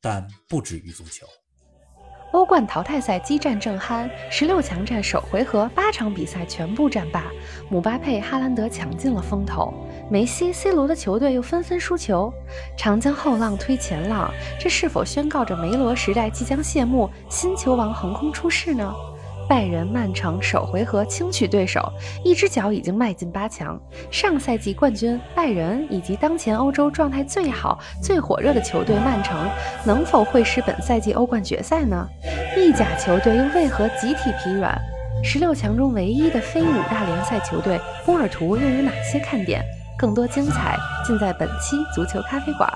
但不止于足球。欧冠淘汰赛激战正酣，十六强战首回合八场比赛全部战罢，姆巴佩、哈兰德抢尽了风头，梅西、C 罗的球队又纷纷输球。长江后浪推前浪，这是否宣告着梅罗时代即将谢幕，新球王横空出世呢？拜仁、曼城首回合轻取对手，一只脚已经迈进八强。上赛季冠军拜仁以及当前欧洲状态最好、最火热的球队曼城，能否会师本赛季欧冠决赛呢？意甲球队又为何集体疲软？十六强中唯一的非五大联赛球队波尔图又有哪些看点？更多精彩尽在本期足球咖啡馆。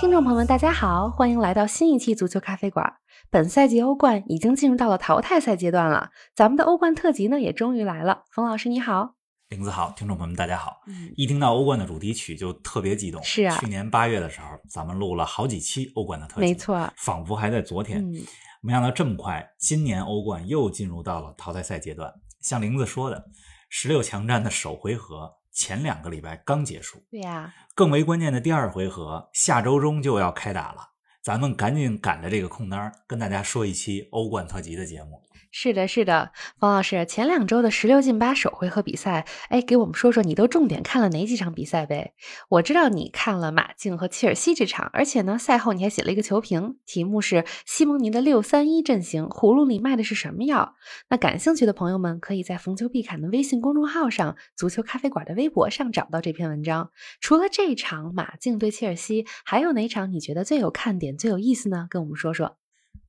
听众朋友们，大家好，欢迎来到新一期足球咖啡馆。本赛季欧冠已经进入到了淘汰赛阶段了，咱们的欧冠特辑呢也终于来了。冯老师你好，林子好，听众朋友们大家好。一听到欧冠的主题曲就特别激动。是啊，去年八月的时候，咱们录了好几期欧冠的特辑，没错，仿佛还在昨天。没想到这么快，今年欧冠又进入到了淘汰赛阶段。像林子说的，十六强战的首回合前两个礼拜刚结束，对呀，更为关键的第二回合下周中就要开打了。咱们赶紧赶着这个空单，跟大家说一期欧冠特辑的节目。是的，是的，冯老师，前两周的十六进八首回合比赛，哎，给我们说说你都重点看了哪几场比赛呗？我知道你看了马竞和切尔西这场，而且呢，赛后你还写了一个球评，题目是西蒙尼的六三一阵型，葫芦里卖的是什么药？那感兴趣的朋友们可以在逢球必侃的微信公众号上、足球咖啡馆的微博上找到这篇文章。除了这场马竞对切尔西，还有哪场你觉得最有看点、最有意思呢？跟我们说说。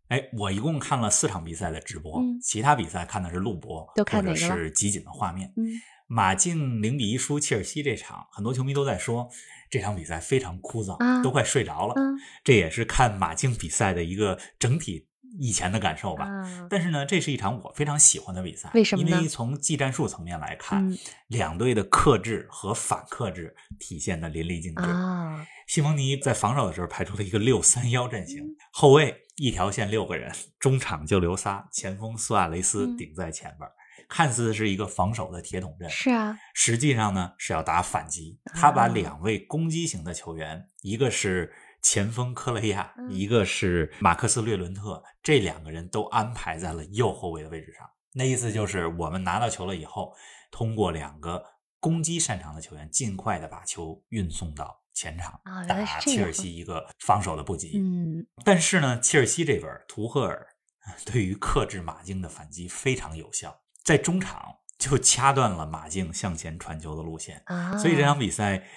哎，我一共看了四场比赛的直播，其他比赛看的是录播，都看哪个是集锦的画面。嗯，马竞零比一输切尔西这场，很多球迷都在说这场比赛非常枯燥，都快睡着了。这也是看马竞比赛的一个整体。以前的感受吧，但是呢，这是一场我非常喜欢的比赛。为什么因为从技战术层面来看，两队的克制和反克制体现的淋漓尽致。啊西蒙尼在防守的时候排出了一个六三幺阵型，后卫一条线六个人，中场就留仨，前锋苏亚雷斯顶在前边，看似是一个防守的铁桶阵。是啊，实际上呢是要打反击。他把两位攻击型的球员，一个是。前锋科雷亚，一个是马克斯略伦特，这两个人都安排在了右后卫的位置上。那意思就是，我们拿到球了以后，通过两个攻击擅长的球员，尽快的把球运送到前场，打切尔西一个防守的不及。嗯，但是呢，切尔西这边图赫尔 对于克制马竞的反击非常有效，在中场就掐断了马竞向前传球的路线。所以这场比赛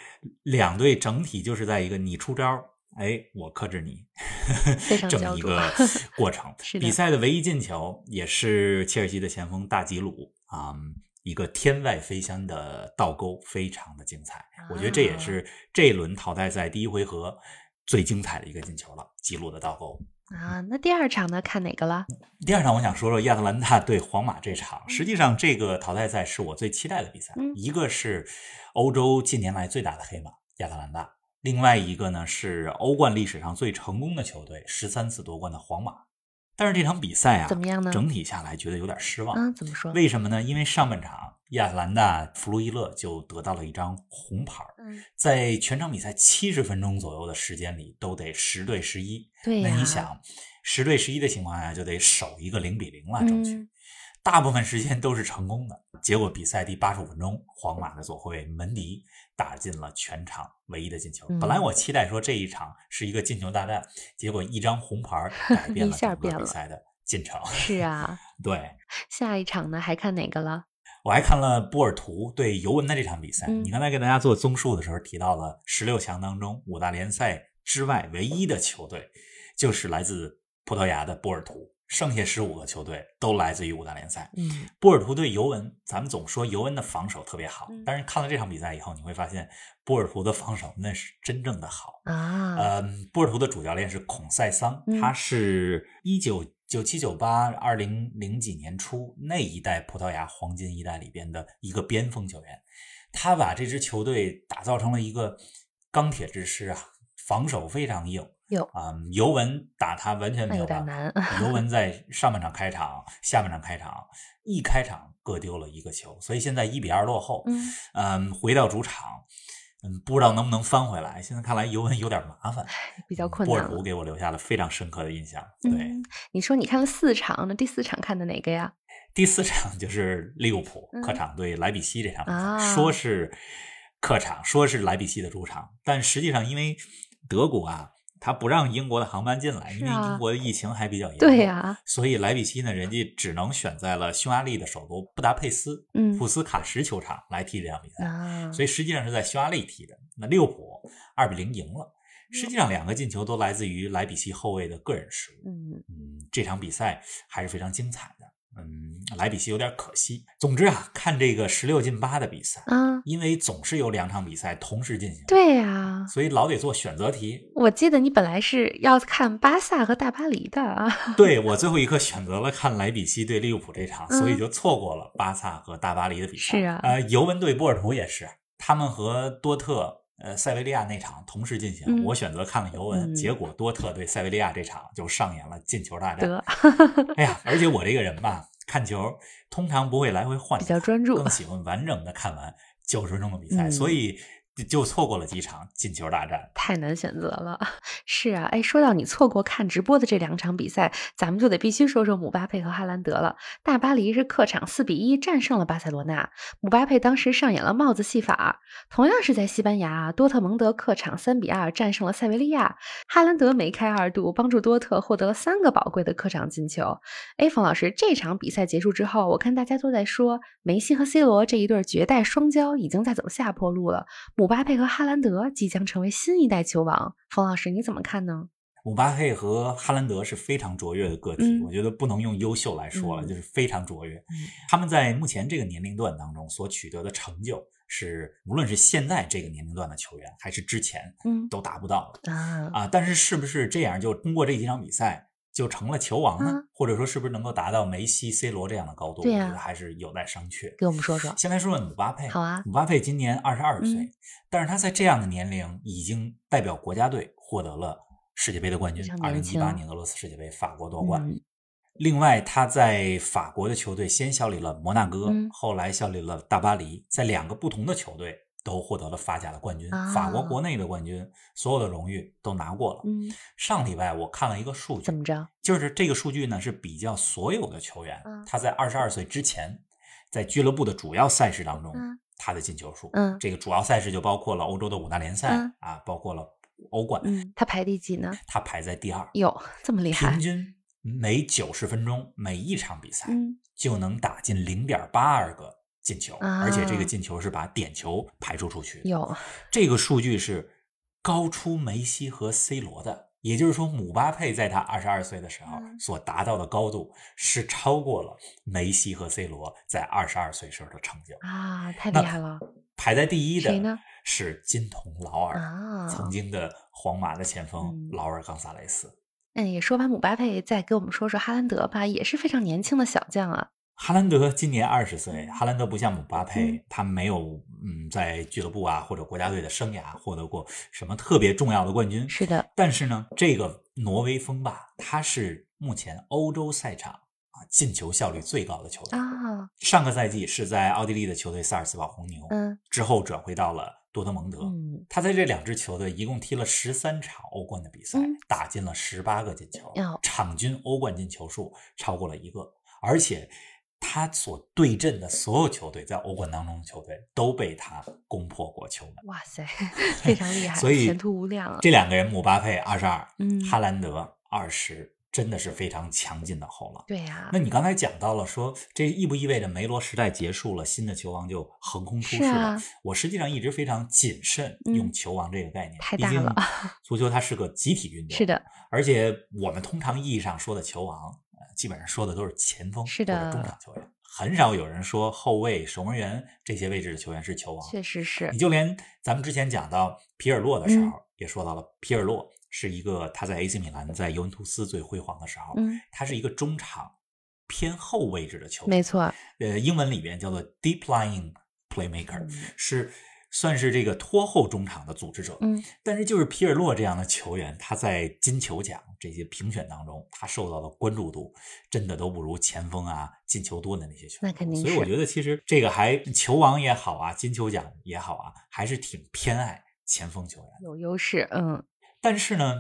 两队整体就是在一个你出招。哎，我克制你，这么一个 过程。比赛的唯一进球也是切尔西的前锋大吉鲁啊，一个天外飞仙的倒钩，非常的精彩。我觉得这也是这一轮淘汰赛第一回合最精彩的一个进球了，吉鲁的倒钩啊。那第二场呢？看哪个了？第二场我想说说亚特兰大对皇马这场。实际上，这个淘汰赛是我最期待的比赛。一个是欧洲近年来最大的黑马亚特兰大。另外一个呢是欧冠历史上最成功的球队，十三次夺冠的皇马。但是这场比赛啊，怎么样呢？整体下来觉得有点失望。啊，怎么说？为什么呢？因为上半场亚特兰大弗洛伊勒就得到了一张红牌。嗯，在全场比赛七十分钟左右的时间里，都得十对十一。对那你想，十对十一的情况下，就得守一个零比零了，争取。大部分时间都是成功的，结果比赛第八十五分钟，皇马的左后卫门迪打进了全场唯一的进球。本来我期待说这一场是一个进球大战，结果一张红牌改 变了整个比赛的进程。是啊，对。下一场呢？还看哪个了？我还看了波尔图对尤文的这场比赛。你刚才给大家做综述的时候提到了十六强当中五大联赛之外唯一的球队，就是来自葡萄牙的波尔图。剩下十五个球队都来自于五大联赛。嗯，波尔图对尤文，咱们总说尤文的防守特别好，嗯但是看了这场比赛以后，你会发现波尔图的防守那是真正的好。啊，呃，波尔图的主教练是孔塞桑，嗯他是一九九七九八二零零几年初那一代葡萄牙黄金一代里边的一个边锋球员，他把这支球队打造成了一个钢铁之师啊，防守非常硬。有啊、尤文打他完全没有办法。尤文 在上半场开场、下半场开场，一开场各丢了一个球，所以现在一比二落后。嗯，嗯，回到主场，嗯，不知道能不能翻回来。现在看来尤文有点麻烦，比较困波难波。尔图给我留下了非常深刻的印象。对，嗯，你说你看了四场，那第四场看的哪个呀？第四场 就是利物浦嗯客场对莱比锡这场比赛，啊说是客场，说是莱比锡的主场，但实际上因为德国啊，他不让英国的航班进来，因为英国的疫情还比较严重。对呀、所以莱比锡呢，人家只能选在了匈牙利的首都布达佩斯嗯普斯卡什球场来踢这场比赛，啊，所以实际上是在匈牙利踢的。那利物浦二比零赢了，实际上两个进球都来自于莱比锡后卫的个人失误。嗯嗯，这场比赛还是非常精彩的。嗯，莱比锡有点可惜。总之啊，看这个十六进八的比赛，啊，因为总是有两场比赛同时进行，对呀、所以老得做选择题。我记得你本来是要看巴萨和大巴黎的啊。对我最后一刻选择了看莱比锡对利物浦这场，嗯所以就错过了巴萨和大巴黎的比赛。是啊呃，尤文对波尔图也是，他们和多特。呃，塞维利亚那场同时进行，嗯我选择看了尤文，嗯结果多特对塞维利亚这场就上演了进球大战。得哎呀，而且我这个人吧，看球通常不会来回换，比较专注更喜欢完整的看完九十分钟的比赛，嗯。所以就错过了几场进球大战。太难选择了。是啊，哎，说到你错过看直播的这两场比赛，咱们就得必须说说姆巴佩和哈兰德了。大巴黎是客场四比一战胜了巴塞罗那，姆巴佩当时上演了帽子戏法。同样是在西班牙，多特蒙德客场三比二战胜了塞维利亚，哈兰德梅开二度，帮助多特获得了三个宝贵的客场进球。哎，冯老师，这场比赛结束之后，我看大家都在说梅西和 C 罗这一对绝代双骄已经在走下坡路了。巴佩和哈兰德即将成为新一代球王，冯老师你怎么看呢？姆巴佩和哈兰德是非常卓越的个体，嗯我觉得不能用优秀来说了，嗯就是非常卓越。嗯他们在目前这个年龄段当中所取得的成就，是无论是现在这个年龄段的球员，还是之前嗯都达不到的啊，啊。但是是不是这样就通过这几场比赛就成了球王呢？嗯或者说是不是能够达到梅西、C 罗这样的高度？对啊我觉得还是有待商榷。给我们说说。先来说说姆巴佩。好啊姆巴佩今年二十二岁，嗯但是他在这样的年龄已经代表国家队获得了世界杯的冠军。二零一八年俄罗斯世界杯，法国夺冠。嗯另外，他在法国的球队先效力了摩纳哥，嗯后来效力了大巴黎，在两个不同的球队都获得了法甲的冠军，啊法国国内的冠军，所有的荣誉都拿过了。嗯，上礼拜我看了一个数据，怎么着？就是这个数据呢是比较所有的球员，嗯他在二十二岁之前，在俱乐部的主要赛事当中，嗯他的进球数。嗯这个主要赛事就包括了欧洲的五大联赛、嗯啊，包括了欧冠，嗯，他排第几呢？他排在第二，哟，这么厉害平。均每九十分钟每一场比赛嗯就能打进零点八二个进球，啊而且这个进球是把点球排除出去的。有，这个数据是高出梅西和 C 罗的，也就是说，姆巴佩在他二十二岁的时候嗯所达到的高度是超过了梅西和 C 罗在二十二岁时候的成就。啊，太厉害了排在第一谁呢的是金童劳尔，啊！曾经的皇马的前锋嗯劳尔·冈萨雷斯。嗯，也说完姆巴佩，再给我们说说哈兰德吧，也是非常年轻的小将啊。哈兰德今年二十岁，哈兰德不像姆巴佩，嗯。他没有嗯在俱乐部啊或者国家队的生涯获得过什么特别重要的冠军。是的，但是呢，这个挪威锋霸他是目前欧洲赛场啊进球效率最高的球队。啊，上个赛季是在奥地利的球队萨尔茨堡红牛，嗯。之后转回到了多特蒙德。嗯，他在这两支球队一共踢了十三场欧冠的比赛，嗯。打进了十八个进球，场均欧冠进球数超过了一个，而且他所对阵的所有球队在欧冠当中的球队都被他攻破过球门。哇塞，非常厉害，所以前途无量啊。这两个人，姆巴佩二十二，嗯哈兰德二十，真的是非常强劲的后浪。对呀、那你刚才讲到了说，这意不意味着梅罗时代结束了，新的球王就横空出世了？啊我实际上一直非常谨慎嗯用球王这个概念，毕竟太大了足球它是个集体运 动，是的，而且我们通常意义上说的球王，基本上说的都是前锋是的或者中场球员，很少有人说后卫、守门员这些位置的球员是球王。确实是你。就连咱们之前讲到皮尔洛的时候，嗯也说到了，皮尔洛是一个他在 AC 米兰在尤文图斯最辉煌的时候，嗯，他是一个中场偏后位置的球员，没错。呃，英文里边叫做 deep lying playmaker，、嗯是算是这个拖后中场的组织者。嗯，但是就是皮尔洛这样的球员，他在金球奖这些评选当中，他受到的关注度真的都不如前锋啊进球多的那些球员。那肯定所以我觉得其实这个还球王也好啊，金球奖也好啊，还是挺偏爱前锋球员。有优势。嗯，但是呢，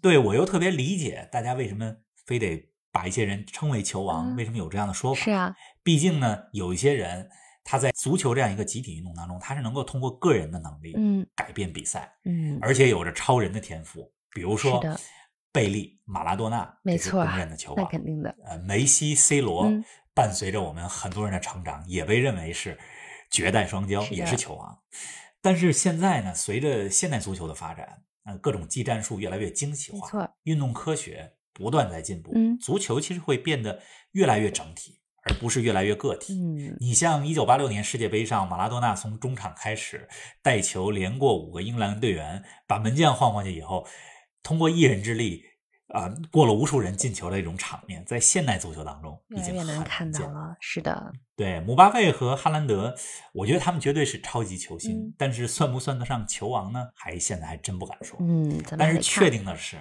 对我又特别理解大家为什么非得把一些人称为球王，嗯为什么有这样的说法？是啊，毕竟呢，有一些人他在足球这样一个集体运动当中，他是能够通过个人的能力，嗯改变比赛，嗯，而且有着超人的天赋。比如说贝利、马拉多纳，没错公认的球那王。肯定的。呃，梅西、C 罗、嗯伴随着我们很多人的成长，也被认为是绝代双骄，是也是球王。但是现在呢，随着现代足球的发展，呃，各种技战术越来越精细化。运动科学不断在进步，嗯足球其实会变得越来越整体，而不是越来越个体。嗯，你像一九八六年世界杯上，马拉多纳从中场开始带球连过五个英格兰队员，把门将晃过去以后，通过一人之力啊、过了无数人进球的一种场面，在现代足球当中已经很越能看难见。到了。是的，对，姆巴佩和哈兰德，我觉得他们绝对是超级球星，嗯但是算不算得上球王呢？还现在还真不敢说。嗯，但是确定的是，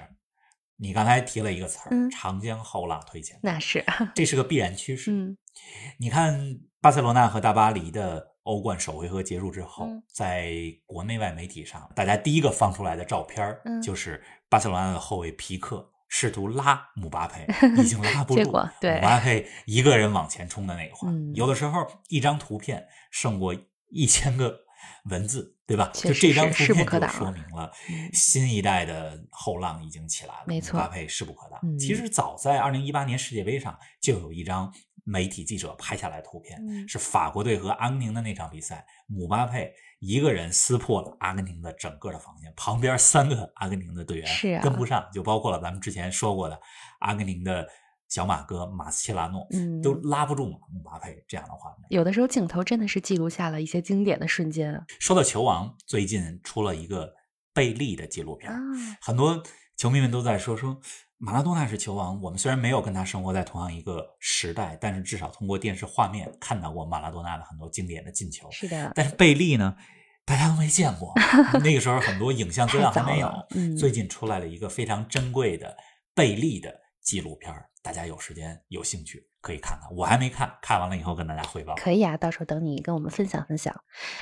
你刚才提了一个词儿嗯“长江后浪推前浪那是，”，这是个必然趋势。嗯。你看，巴塞罗那和大巴黎的欧冠首回合结束之后，嗯。在国内外媒体上，大家第一个放出来的照片就是巴塞罗那的后卫皮克试图拉姆巴佩，已经拉不住，姆巴佩一个人往前冲的那个画，嗯。有的时候一张图片胜过一千个文字，对吧？就这张图片就说明了嗯新一代的后浪已经起来了，没错姆巴佩势不可挡。嗯其实早在二零一八年世界杯上就有一张媒体记者拍下来图片，嗯是法国队和阿根廷的那场比赛，姆巴佩一个人撕破了阿根廷的整个的防线，旁边三个阿根廷的队员跟不上，就包括了咱们之前说过的阿根廷的小马哥马斯切拉诺，嗯，都拉不住姆巴佩这样的画面。有的时候镜头真的是记录下了一些经典的瞬间啊。说到球王，最近出了一个贝利的纪录片，啊很多球迷们都在说说马拉多纳是球王。我们虽然没有跟他生活在同样一个时代，但是至少通过电视画面看到过马拉多纳的很多经典的进球。是的，但是贝利呢，大家都没见过。那个时候很多影像资料还没有。嗯最近出来了一个非常珍贵的贝利的纪录片儿，大家有时间有兴趣可以看看。我还没看，看完了以后跟大家汇报。可以啊，到时候等你跟我们分享分享。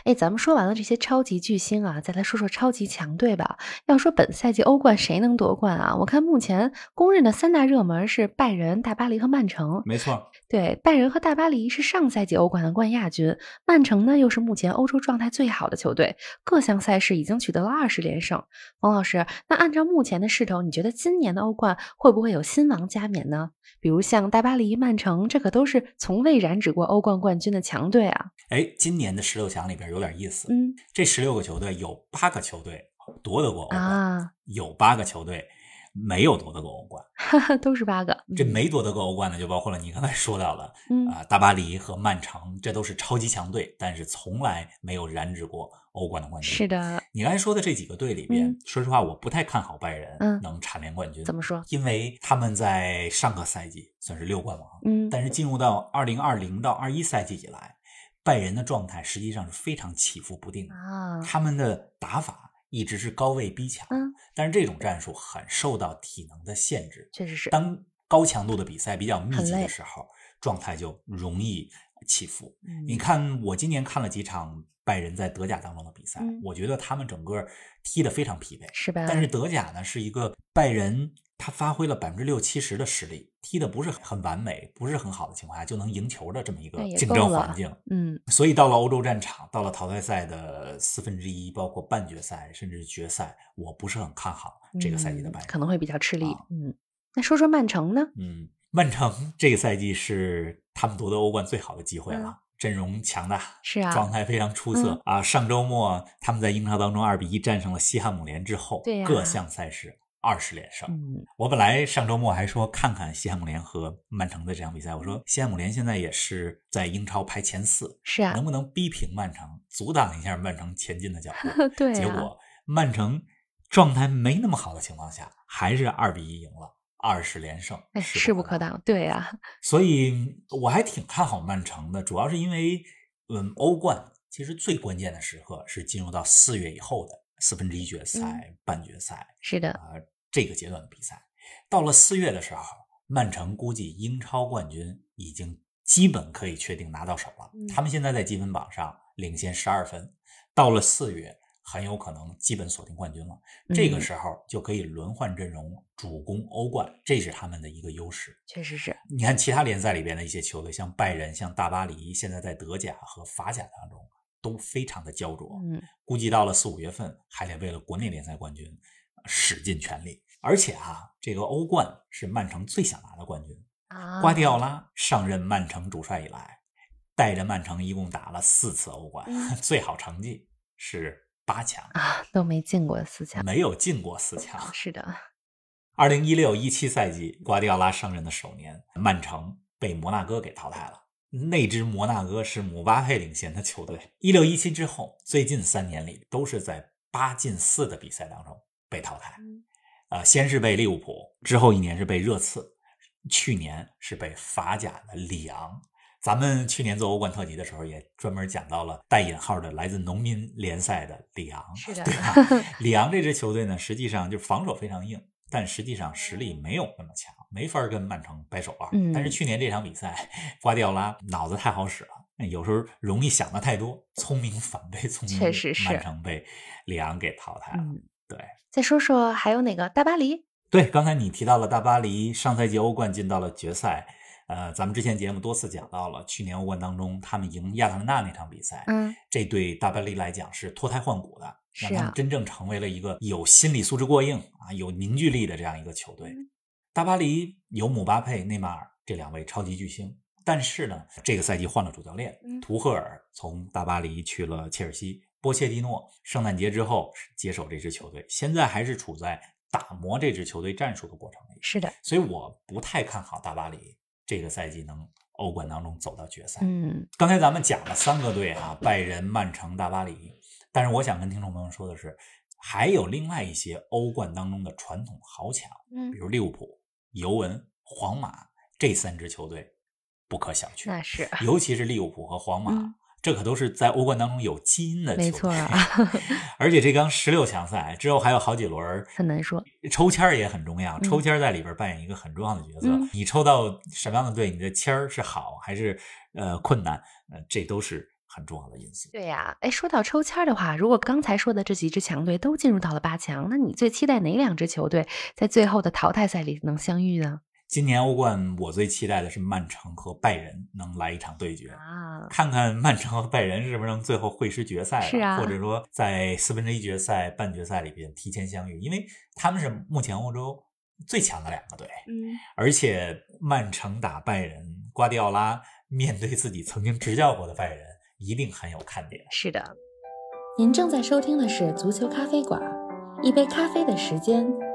哎，咱们说完了这些超级巨星啊，再来说说超级强队吧。要说本赛季欧冠谁能夺冠啊？我看目前公认的三大热门是拜仁、大巴黎和曼城。没错，对，拜仁和大巴黎是上赛季欧冠的冠亚军，曼城呢又是目前欧洲状态最好的球队，各项赛事已经取得了二十连胜。冯老师，那按照目前的势头，你觉得今年的欧冠会不会有新王加冕呢？比如像大巴黎、曼城，这可都是从未染指过欧冠冠军的强队啊。哎，今年的十六强里边有点意思。嗯这十六个球队有八个球队夺得过欧冠，啊，有八个球队没有夺得过欧冠。哈哈，都是八个。这没夺得过欧冠的，就包括了你刚才说到了嗯啊、大巴黎和曼城，这都是超级强队，但是从来没有染指过欧冠的冠军。是的，你刚才说的这几个队里边，嗯说实话，我不太看好拜仁嗯能蝉联冠军。怎么说？因为他们在上个赛季算是六冠王，嗯但是进入到二零二零到二一赛季以来，拜仁的状态实际上是非常起伏不定的。啊，他们的打法一直是高位逼抢，嗯，但是这种战术很受到体能的限制。确实是。当高强度的比赛比较密集的时候，状态就容易起伏。嗯你看，我今年看了几场拜仁在德甲当中的比赛，嗯我觉得他们整个踢得非常疲惫。是吧？但是德甲呢，是一个拜仁他发挥了百分之六七十的实力，踢的不是很完美，不是很好的情况下就能赢球的这么一个竞争环境。嗯，所以到了欧洲战场，到了淘汰赛的四分之一，包括半决赛甚至决赛，我不是很看好这个赛季的拜仁。嗯可能会比较吃力。啊嗯，那说说曼城呢？嗯，曼城这个赛季是他们夺得欧冠最好的机会了，嗯阵容强大，是啊状态非常出色、啊。上周末他们在英超当中二比一战胜了西汉姆联之后，各项赛事二十连胜。我本来上周末还说看看西汉姆联和曼城的这场比赛，我说西汉姆联现在也是在英超排前四，是啊，能不能逼平曼城，阻挡一下曼城前进的脚步？对，结果曼城状态没那么好的情况下，还是二比一赢了，二十连胜，势不可挡。对呀，所以我还挺看好曼城的，主要是因为嗯，欧冠其实最关键的时刻是进入到四月以后的。四分之一决赛、半决赛是的啊，这个阶段的比赛，到了四月的时候，曼城估计英超冠军已经基本可以确定拿到手了。他们现在在积分榜上领先十二分，到了四月很有可能基本锁定冠军了。这个时候就可以轮换阵容，主攻欧冠，这是他们的一个优势。确实是你看其他联赛里边的一些球队，像拜仁、像大巴黎，现在在德甲和法甲当中。都非常的焦灼，嗯，估计到了四五月份还得为了国内联赛冠军使尽全力。而且啊，这个欧冠是曼城最想拿的冠军啊。瓜迪奥拉上任曼城主帅以来，带着曼城一共打了四次欧冠，最好成绩是八强啊，都没进过四强，没有进过四强。是的，二零一六一七赛季瓜迪奥拉上任的首年，曼城被摩纳哥给淘汰了。那支摩纳哥是姆巴佩领衔的球队。一六一七之后，最近三年里都是在八进四的比赛当中被淘汰。呃，先是被利物浦，之后一年是被热刺，去年是被法甲的里昂。咱们去年做欧冠特辑的时候，也专门讲到了带引号的来自农民联赛的里昂，是的，对吧？里昂这支球队呢，实际上就防守非常硬。但实际上实力没有那么强，没法跟曼城掰手腕。但是去年这场比赛，瓜迪奥拉脑子太好使了，有时候容易想的太多，聪明反被聪明，确实是曼城被里昂给淘汰了。对，再说说还有哪个大巴黎？对，刚才你提到了大巴黎，上赛季欧冠进到了决赛。呃，咱们之前节目多次讲到了，去年欧冠当中他们赢亚特兰大那场比赛，嗯，这对大巴黎来讲是脱胎换骨的。让他们真正成为了一个有心理素质过硬啊、有凝聚力的这样一个球队。大巴黎有姆巴佩、内马尔这两位超级巨星，但是呢，这个赛季换了主教练，图赫尔从大巴黎去了切尔西，波切蒂诺圣诞节之后接手这支球队，现在还是处在打磨这支球队战术的过程里。是的，所以我不太看好大巴黎这个赛季能欧冠当中走到决赛。嗯，刚才咱们讲了三个队啊，拜仁、曼城、大巴黎。但是我想跟听众朋友说的是，还有另外一些欧冠当中的传统豪强，嗯，比如利物浦、尤文、皇马这三支球队不可小觑。那是，尤其是利物浦和皇马，这可都是在欧冠当中有基因的球队。没错啊，而且这刚十六强赛之后还有好几轮，很难说。抽签儿也很重要，抽签儿在里边扮演一个很重要的角色。你抽到什么样的队，你的签儿是好还是呃困难？呃，这都是。很重要的因素。对呀，哎，说到抽签的话，如果刚才说的这几支强队都进入到了八强，那你最期待哪两支球队在最后的淘汰赛里能相遇呢？今年欧冠，我最期待的是曼城和拜仁能来一场对决啊，看看曼城和拜仁是不是能最后会师决赛，是啊，或者说在四分之一决赛、半决赛里边提前相遇，因为他们是目前欧洲最强的两个队。嗯，而且曼城打拜仁，瓜迪奥拉面对自己曾经执教过的拜仁。一定很有看点。是的，您正在收听的是足球咖啡馆，一杯咖啡的时间